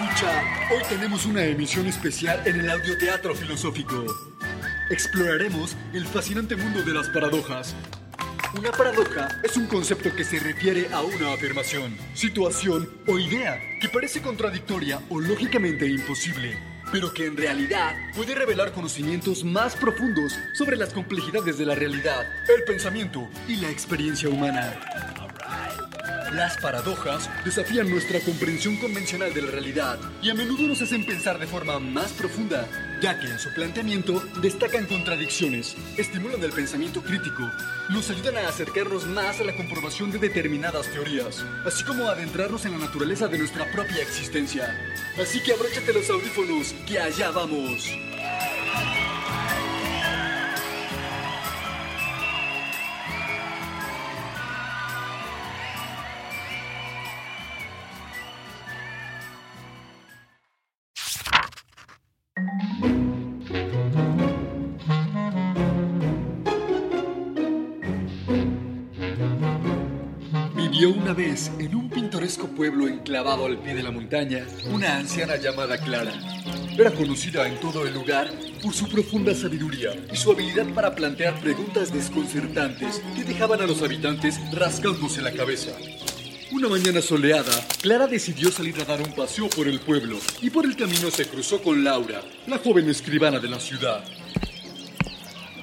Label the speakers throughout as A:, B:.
A: Hoy tenemos una emisión especial en el audioteatro filosófico. Exploraremos el fascinante mundo de las paradojas. Una paradoja es un concepto que se refiere a una afirmación, situación o idea que parece contradictoria o lógicamente imposible, pero que en realidad puede revelar conocimientos más profundos sobre las complejidades de la realidad, el pensamiento y la experiencia humana. Las paradojas desafían nuestra comprensión convencional de la realidad y a menudo nos hacen pensar de forma más profunda, ya que en su planteamiento destacan contradicciones, estimulan el pensamiento crítico, nos ayudan a acercarnos más a la comprobación de determinadas teorías, así como a adentrarnos en la naturaleza de nuestra propia existencia. Así que abróchate los audífonos, que allá vamos. Vivió una vez en un pintoresco pueblo enclavado al pie de la montaña una anciana llamada Clara. Era conocida en todo el lugar por su profunda sabiduría y su habilidad para plantear preguntas desconcertantes que dejaban a los habitantes rascándose la cabeza. Una mañana soleada, Clara decidió salir a dar un paseo por el pueblo y por el camino se cruzó con Laura, la joven escribana de la ciudad.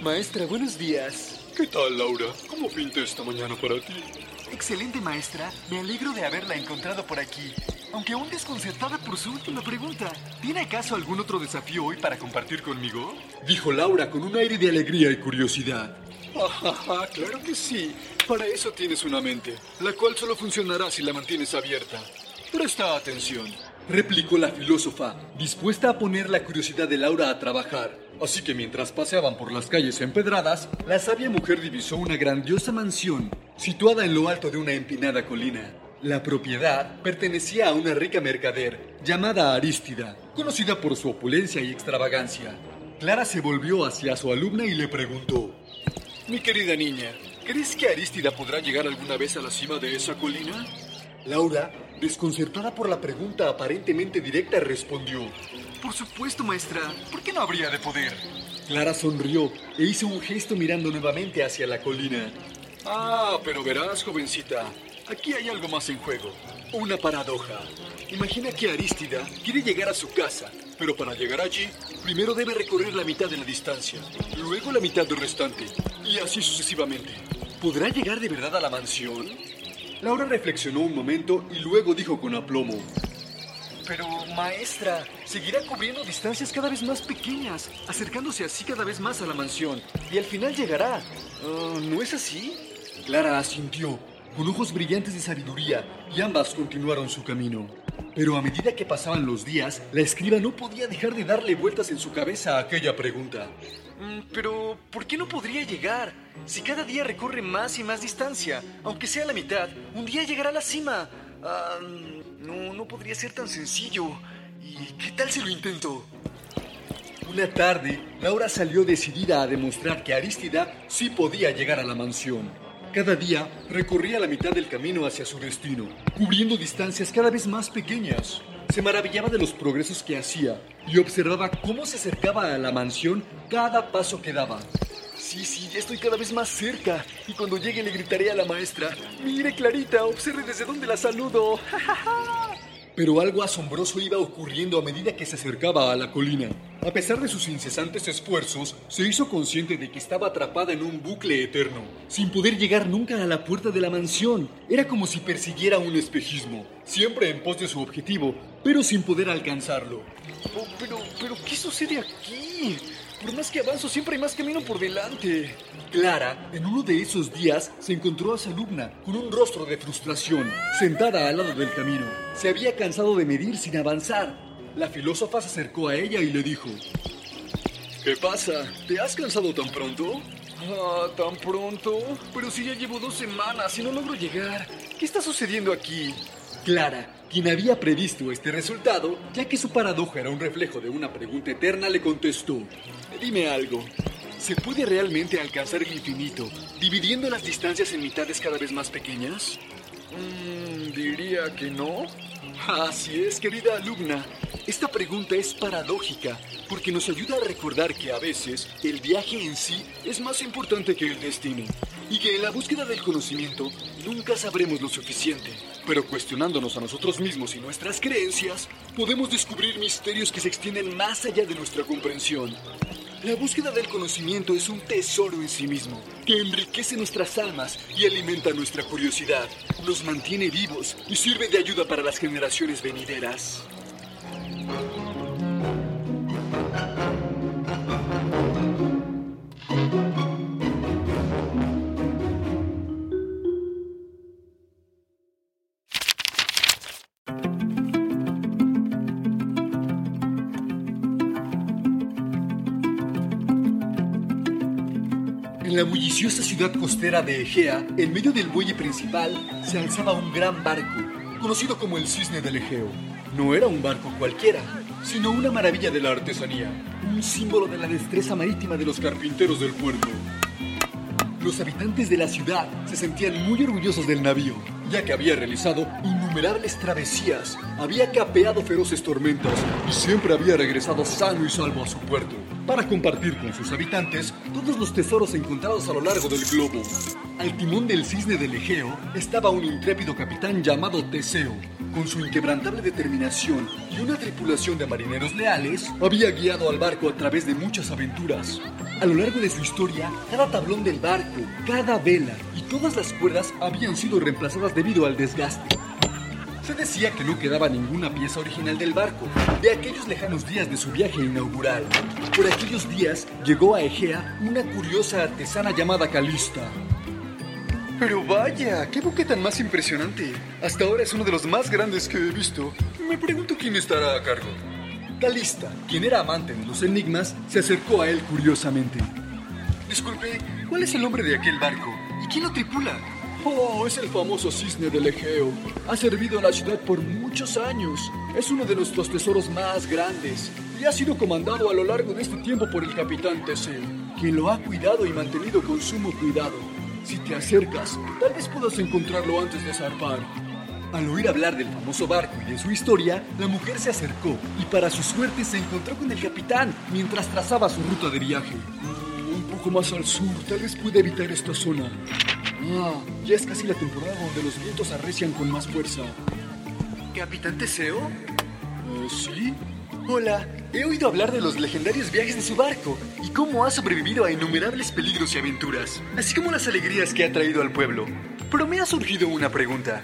B: Maestra, buenos días.
A: ¿Qué tal, Laura? ¿Cómo pinta esta mañana para ti?
B: Excelente, maestra. Me alegro de haberla encontrado por aquí. Aunque aún desconcertada por su última pregunta. ¿Tiene acaso algún otro desafío hoy para compartir conmigo?
A: Dijo Laura con un aire de alegría y curiosidad. Ah, claro que sí. Para eso tienes una mente, la cual solo funcionará si la mantienes abierta. Presta atención, replicó la filósofa, dispuesta a poner la curiosidad de Laura a trabajar. Así que mientras paseaban por las calles empedradas, la sabia mujer divisó una grandiosa mansión, situada en lo alto de una empinada colina. La propiedad pertenecía a una rica mercader llamada Arístida, conocida por su opulencia y extravagancia. Clara se volvió hacia su alumna y le preguntó, Mi querida niña, ¿crees que Arístida podrá llegar alguna vez a la cima de esa colina? Laura, desconcertada por la pregunta aparentemente directa, respondió,
B: Por supuesto, maestra. ¿Por qué no habría de poder?
A: Clara sonrió e hizo un gesto mirando nuevamente hacia la colina. Ah, pero verás, jovencita, aquí hay algo más en juego. Una paradoja. Imagina que Arístida quiere llegar a su casa, pero para llegar allí, primero debe recorrer la mitad de la distancia, luego la mitad del restante, y así sucesivamente. ¿Podrá llegar de verdad a la mansión? Laura reflexionó un momento y luego dijo con aplomo.
B: Pero, maestra, seguirá cubriendo distancias cada vez más pequeñas, acercándose así cada vez más a la mansión, y al final llegará. Ah, ¿No es así?
A: Clara asintió, con ojos brillantes de sabiduría, y ambas continuaron su camino. Pero a medida que pasaban los días, la escriba no podía dejar de darle vueltas en su cabeza a aquella pregunta.
B: Mm, Pero, ¿por qué no podría llegar? Si cada día recorre más y más distancia, aunque sea la mitad, un día llegará a la cima. Ah, no, no podría ser tan sencillo. ¿Y qué tal si lo intento?
A: Una tarde, Laura salió decidida a demostrar que Arístida sí podía llegar a la mansión. Cada día recorría la mitad del camino hacia su destino, cubriendo distancias cada vez más pequeñas. Se maravillaba de los progresos que hacía y observaba cómo se acercaba a la mansión cada paso que daba. Sí, sí, ya estoy cada vez más cerca. Y cuando llegue le gritaré a la maestra, mire Clarita, observe desde dónde la saludo. Pero algo asombroso iba ocurriendo a medida que se acercaba a la colina. A pesar de sus incesantes esfuerzos, se hizo consciente de que estaba atrapada en un bucle eterno, sin poder llegar nunca a la puerta de la mansión. Era como si persiguiera un espejismo, siempre en pos de su objetivo, pero sin poder alcanzarlo.
B: Oh, pero, pero, ¿qué sucede aquí? Por más que avanzo, siempre hay más camino por delante.
A: Clara, en uno de esos días, se encontró a su alumna con un rostro de frustración, sentada al lado del camino. Se había cansado de medir sin avanzar. La filósofa se acercó a ella y le dijo,
B: ¿Qué pasa? ¿Te has cansado tan pronto? Ah, tan pronto. Pero si ya llevo dos semanas y no logro llegar. ¿Qué está sucediendo aquí?
A: Clara, quien había previsto este resultado, ya que su paradoja era un reflejo de una pregunta eterna, le contestó, Dime algo, ¿se puede realmente alcanzar el infinito dividiendo las distancias en mitades cada vez más pequeñas?
B: Mm, diría que no.
A: Así es, querida alumna. Esta pregunta es paradójica porque nos ayuda a recordar que a veces el viaje en sí es más importante que el destino y que en la búsqueda del conocimiento nunca sabremos lo suficiente. Pero cuestionándonos a nosotros mismos y nuestras creencias, podemos descubrir misterios que se extienden más allá de nuestra comprensión. La búsqueda del conocimiento es un tesoro en sí mismo, que enriquece nuestras almas y alimenta nuestra curiosidad, nos mantiene vivos y sirve de ayuda para las generaciones venideras. Bulliciosa ciudad costera de Egea, en medio del buey principal, se alzaba un gran barco, conocido como el Cisne del Egeo. No era un barco cualquiera, sino una maravilla de la artesanía, un símbolo de la destreza marítima de los carpinteros del puerto. Los habitantes de la ciudad se sentían muy orgullosos del navío, ya que había realizado innumerables travesías, había capeado feroces tormentas y siempre había regresado sano y salvo a su puerto, para compartir con sus habitantes todos los tesoros encontrados a lo largo del globo. Al timón del cisne del Egeo estaba un intrépido capitán llamado Teseo. Con su inquebrantable determinación y una tripulación de marineros leales, había guiado al barco a través de muchas aventuras. A lo largo de su historia, cada tablón del barco, cada vela y todas las cuerdas habían sido reemplazadas debido al desgaste. Se decía que no quedaba ninguna pieza original del barco, de aquellos lejanos días de su viaje inaugural. Por aquellos días llegó a Egea una curiosa artesana llamada Calista.
B: Pero vaya, qué buque tan más impresionante. Hasta ahora es uno de los más grandes que he visto. Me pregunto quién estará a cargo.
A: Calista, quien era amante de los enigmas, se acercó a él curiosamente.
B: Disculpe, ¿cuál es el nombre de aquel barco? ¿Y quién lo tripula?
A: Oh, es el famoso cisne del Egeo. Ha servido a la ciudad por muchos años. Es uno de nuestros tesoros más grandes y ha sido comandado a lo largo de este tiempo por el capitán Teseo, quien lo ha cuidado y mantenido con sumo cuidado. Si te acercas, tal vez puedas encontrarlo antes de zarpar. Al oír hablar del famoso barco y de su historia, la mujer se acercó y para su suerte se encontró con el capitán mientras trazaba su ruta de viaje. Un poco más al sur, tal vez pueda evitar esta zona. Ah, ya es casi la temporada donde los vientos arrecian con más fuerza.
B: ¿Capitán Teseo?
A: Eh, ¿Sí?
B: Hola, he oído hablar de los legendarios viajes de su barco y cómo ha sobrevivido a innumerables peligros y aventuras, así como las alegrías que ha traído al pueblo. Pero me ha surgido una pregunta.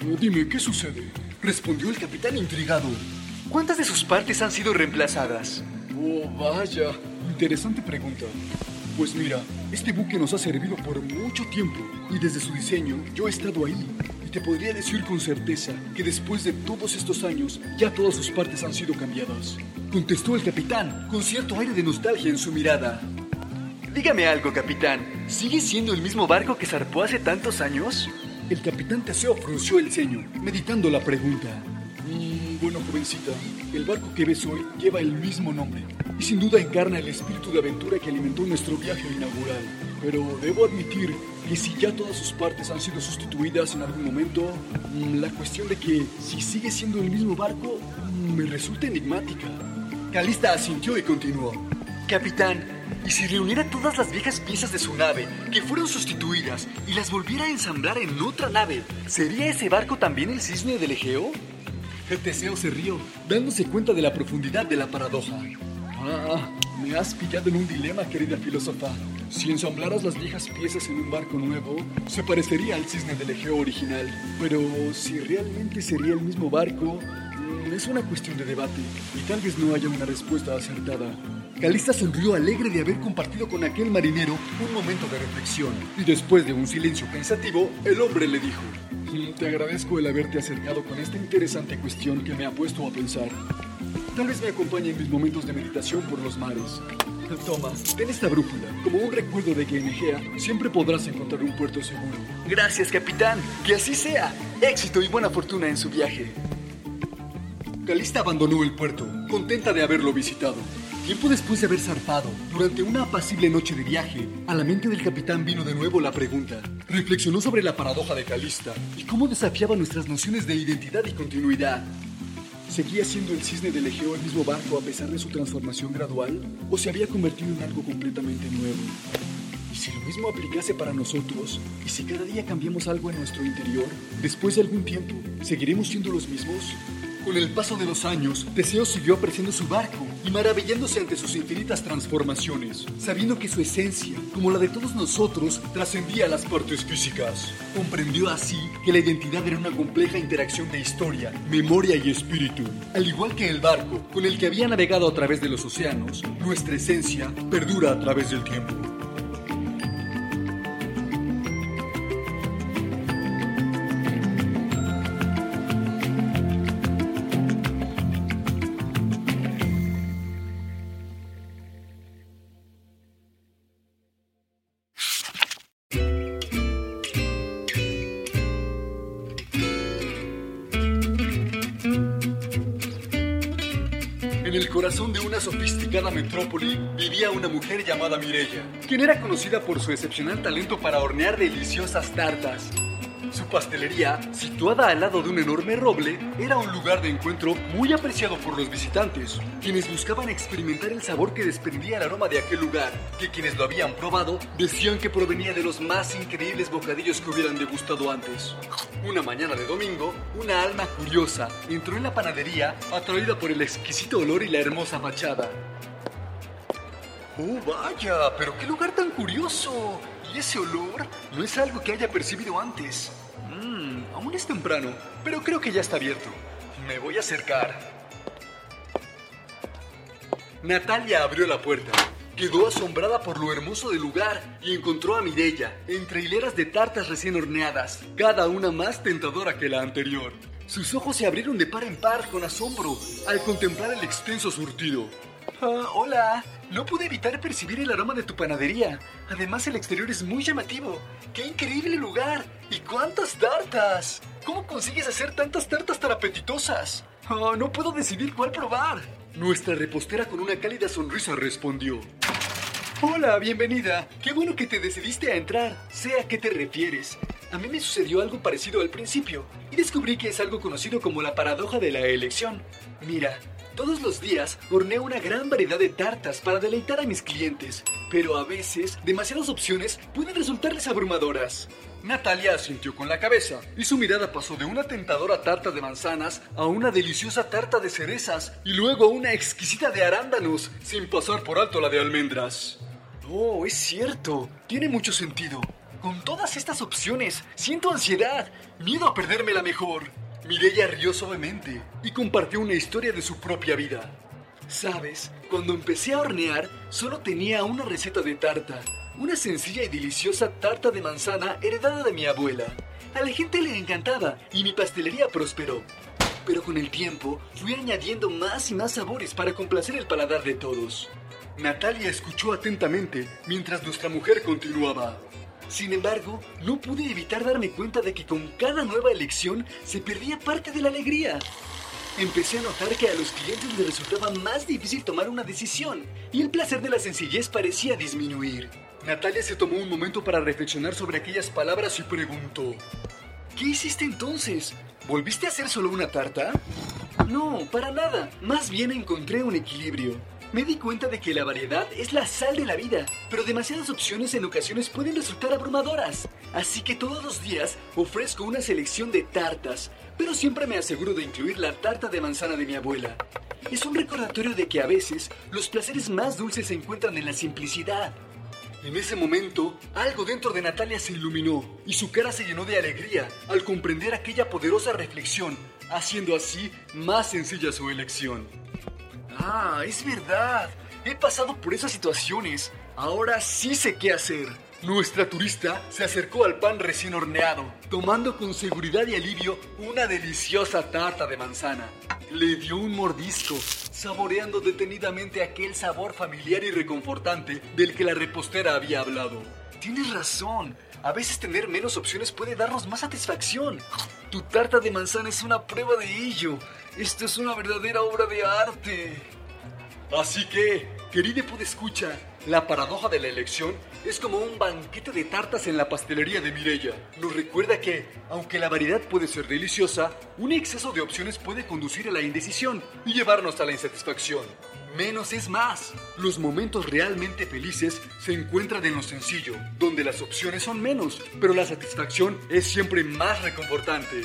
A: Eh, dime, ¿qué sucede? Respondió el capitán intrigado.
B: ¿Cuántas de sus partes han sido reemplazadas?
A: Oh, vaya. Interesante pregunta. Pues mira, este buque nos ha servido por mucho tiempo y desde su diseño yo he estado ahí. Y te podría decir con certeza que después de todos estos años ya todas sus partes han sido cambiadas. Contestó el capitán con cierto aire de nostalgia en su mirada.
B: Dígame algo, capitán. ¿Sigue siendo el mismo barco que zarpó hace tantos años?
A: El capitán Teseo frunció el ceño, meditando la pregunta. Mm, bueno, jovencita, el barco que ves hoy lleva el mismo nombre y sin duda encarna el espíritu de aventura que alimentó nuestro viaje inaugural. pero debo admitir que si ya todas sus partes han sido sustituidas en algún momento, mm, la cuestión de que si sigue siendo el mismo barco mm, me resulta enigmática. Calista asintió y continuó.
B: Capitán, ¿y si reuniera todas las viejas piezas de su nave que fueron sustituidas y las volviera a ensamblar en otra nave? ¿Sería ese barco también el cisne del Egeo?
A: El Teseo se rió, dándose cuenta de la profundidad de la paradoja. Ah, me has pillado en un dilema, querida filósofa. Si ensamblaras las viejas piezas en un barco nuevo, se parecería al cisne del Egeo original. Pero si realmente sería el mismo barco, mm, es una cuestión de debate y tal vez no haya una respuesta acertada. Calista sonrió alegre de haber compartido con aquel marinero un momento de reflexión. Y después de un silencio pensativo, el hombre le dijo, "Mm, Te agradezco el haberte acercado con esta interesante cuestión que me ha puesto a pensar. Tal vez me acompañe en mis momentos de meditación por los mares. Toma, ten esta brújula, como un recuerdo de que en Egea siempre podrás encontrar un puerto seguro.
B: Gracias, capitán. Que así sea. Éxito y buena fortuna en su viaje.
A: Calista abandonó el puerto, contenta de haberlo visitado. Tiempo después de haber zarpado, durante una apacible noche de viaje, a la mente del capitán vino de nuevo la pregunta. Reflexionó sobre la paradoja de Calista y cómo desafiaba nuestras nociones de identidad y continuidad. ¿Seguía siendo el cisne del Egeo el mismo barco a pesar de su transformación gradual? ¿O se había convertido en algo completamente nuevo? ¿Y si lo mismo aplicase para nosotros? ¿Y si cada día cambiamos algo en nuestro interior? Después de algún tiempo, ¿seguiremos siendo los mismos? Con el paso de los años, Teseo siguió apreciando su barco y maravillándose ante sus infinitas transformaciones, sabiendo que su esencia, como la de todos nosotros, trascendía las partes físicas. Comprendió así que la identidad era una compleja interacción de historia, memoria y espíritu. Al igual que el barco con el que había navegado a través de los océanos, nuestra esencia perdura a través del tiempo. El corazón de una sofisticada metrópoli vivía una mujer llamada Mirella, quien era conocida por su excepcional talento para hornear deliciosas tartas. Su pastelería, situada al lado de un enorme roble, era un lugar de encuentro muy apreciado por los visitantes, quienes buscaban experimentar el sabor que desprendía el aroma de aquel lugar, que quienes lo habían probado decían que provenía de los más increíbles bocadillos que hubieran degustado antes. Una mañana de domingo, una alma curiosa entró en la panadería atraída por el exquisito olor y la hermosa fachada. ¡Oh, vaya! ¡Pero qué lugar tan curioso! ¿Y ese olor? No es algo que haya percibido antes. Aún es temprano, pero creo que ya está abierto. Me voy a acercar. Natalia abrió la puerta. Quedó asombrada por lo hermoso del lugar y encontró a Mirella entre hileras de tartas recién horneadas, cada una más tentadora que la anterior. Sus ojos se abrieron de par en par con asombro al contemplar el extenso surtido. Ah, hola, no pude evitar percibir el aroma de tu panadería. Además, el exterior es muy llamativo. ¡Qué increíble lugar! ¿Y cuántas tartas? ¿Cómo consigues hacer tantas tartas tan apetitosas? Oh, no puedo decidir cuál probar. Nuestra repostera con una cálida sonrisa respondió. Hola, bienvenida. Qué bueno que te decidiste a entrar. Sé a qué te refieres. A mí me sucedió algo parecido al principio y descubrí que es algo conocido como la paradoja de la elección. Mira, todos los días horneo una gran variedad de tartas para deleitar a mis clientes, pero a veces demasiadas opciones pueden resultarles abrumadoras. Natalia asintió con la cabeza y su mirada pasó de una tentadora tarta de manzanas a una deliciosa tarta de cerezas y luego a una exquisita de arándanos, sin pasar por alto la de almendras. Oh, es cierto, tiene mucho sentido. Con todas estas opciones, siento ansiedad, miedo a perderme la mejor. Mireya rió suavemente y compartió una historia de su propia vida. Sabes, cuando empecé a hornear, solo tenía una receta de tarta. Una sencilla y deliciosa tarta de manzana heredada de mi abuela. A la gente le encantaba y mi pastelería prosperó. Pero con el tiempo fui añadiendo más y más sabores para complacer el paladar de todos. Natalia escuchó atentamente mientras nuestra mujer continuaba. Sin embargo, no pude evitar darme cuenta de que con cada nueva elección se perdía parte de la alegría. Empecé a notar que a los clientes les resultaba más difícil tomar una decisión y el placer de la sencillez parecía disminuir. Natalia se tomó un momento para reflexionar sobre aquellas palabras y preguntó, ¿Qué hiciste entonces? ¿Volviste a hacer solo una tarta?
B: No, para nada. Más bien encontré un equilibrio. Me di cuenta de que la variedad es la sal de la vida, pero demasiadas opciones en ocasiones pueden resultar abrumadoras. Así que todos los días ofrezco una selección de tartas, pero siempre me aseguro de incluir la tarta de manzana de mi abuela. Es un recordatorio de que a veces los placeres más dulces se encuentran en la simplicidad.
A: En ese momento, algo dentro de Natalia se iluminó y su cara se llenó de alegría al comprender aquella poderosa reflexión, haciendo así más sencilla su elección.
B: Ah, es verdad. He pasado por esas situaciones. Ahora sí sé qué hacer.
A: Nuestra turista se acercó al pan recién horneado, tomando con seguridad y alivio una deliciosa tarta de manzana. Le dio un mordisco, saboreando detenidamente aquel sabor familiar y reconfortante del que la repostera había hablado.
B: Tienes razón. A veces tener menos opciones puede darnos más satisfacción. Tu tarta de manzana es una prueba de ello. Esto es una verdadera obra de arte.
A: Así que, querida escucha, la paradoja de la elección es como un banquete de tartas en la pastelería de Mirella. Nos recuerda que, aunque la variedad puede ser deliciosa, un exceso de opciones puede conducir a la indecisión y llevarnos a la insatisfacción. Menos es más. Los momentos realmente felices se encuentran en lo sencillo, donde las opciones son menos, pero la satisfacción es siempre más reconfortante.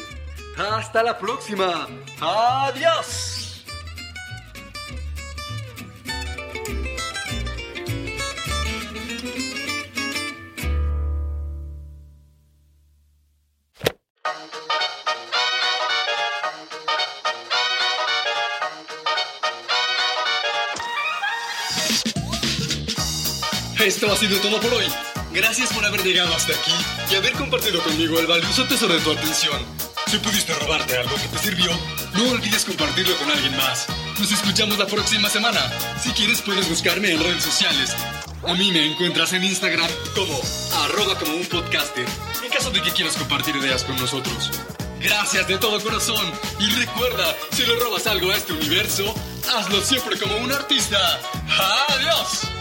A: Hasta la próxima. Adiós.
C: Esto ha sido todo por hoy. Gracias por haber llegado hasta aquí y haber compartido conmigo el valioso tesoro de tu atención. Si pudiste robarte algo que te sirvió, no olvides compartirlo con alguien más. Nos escuchamos la próxima semana. Si quieres puedes buscarme en redes sociales. A mí me encuentras en Instagram como arroba como un podcaster, en caso de que quieras compartir ideas con nosotros. Gracias de todo corazón y recuerda, si le robas algo a este universo, hazlo siempre como un artista. ¡Adiós!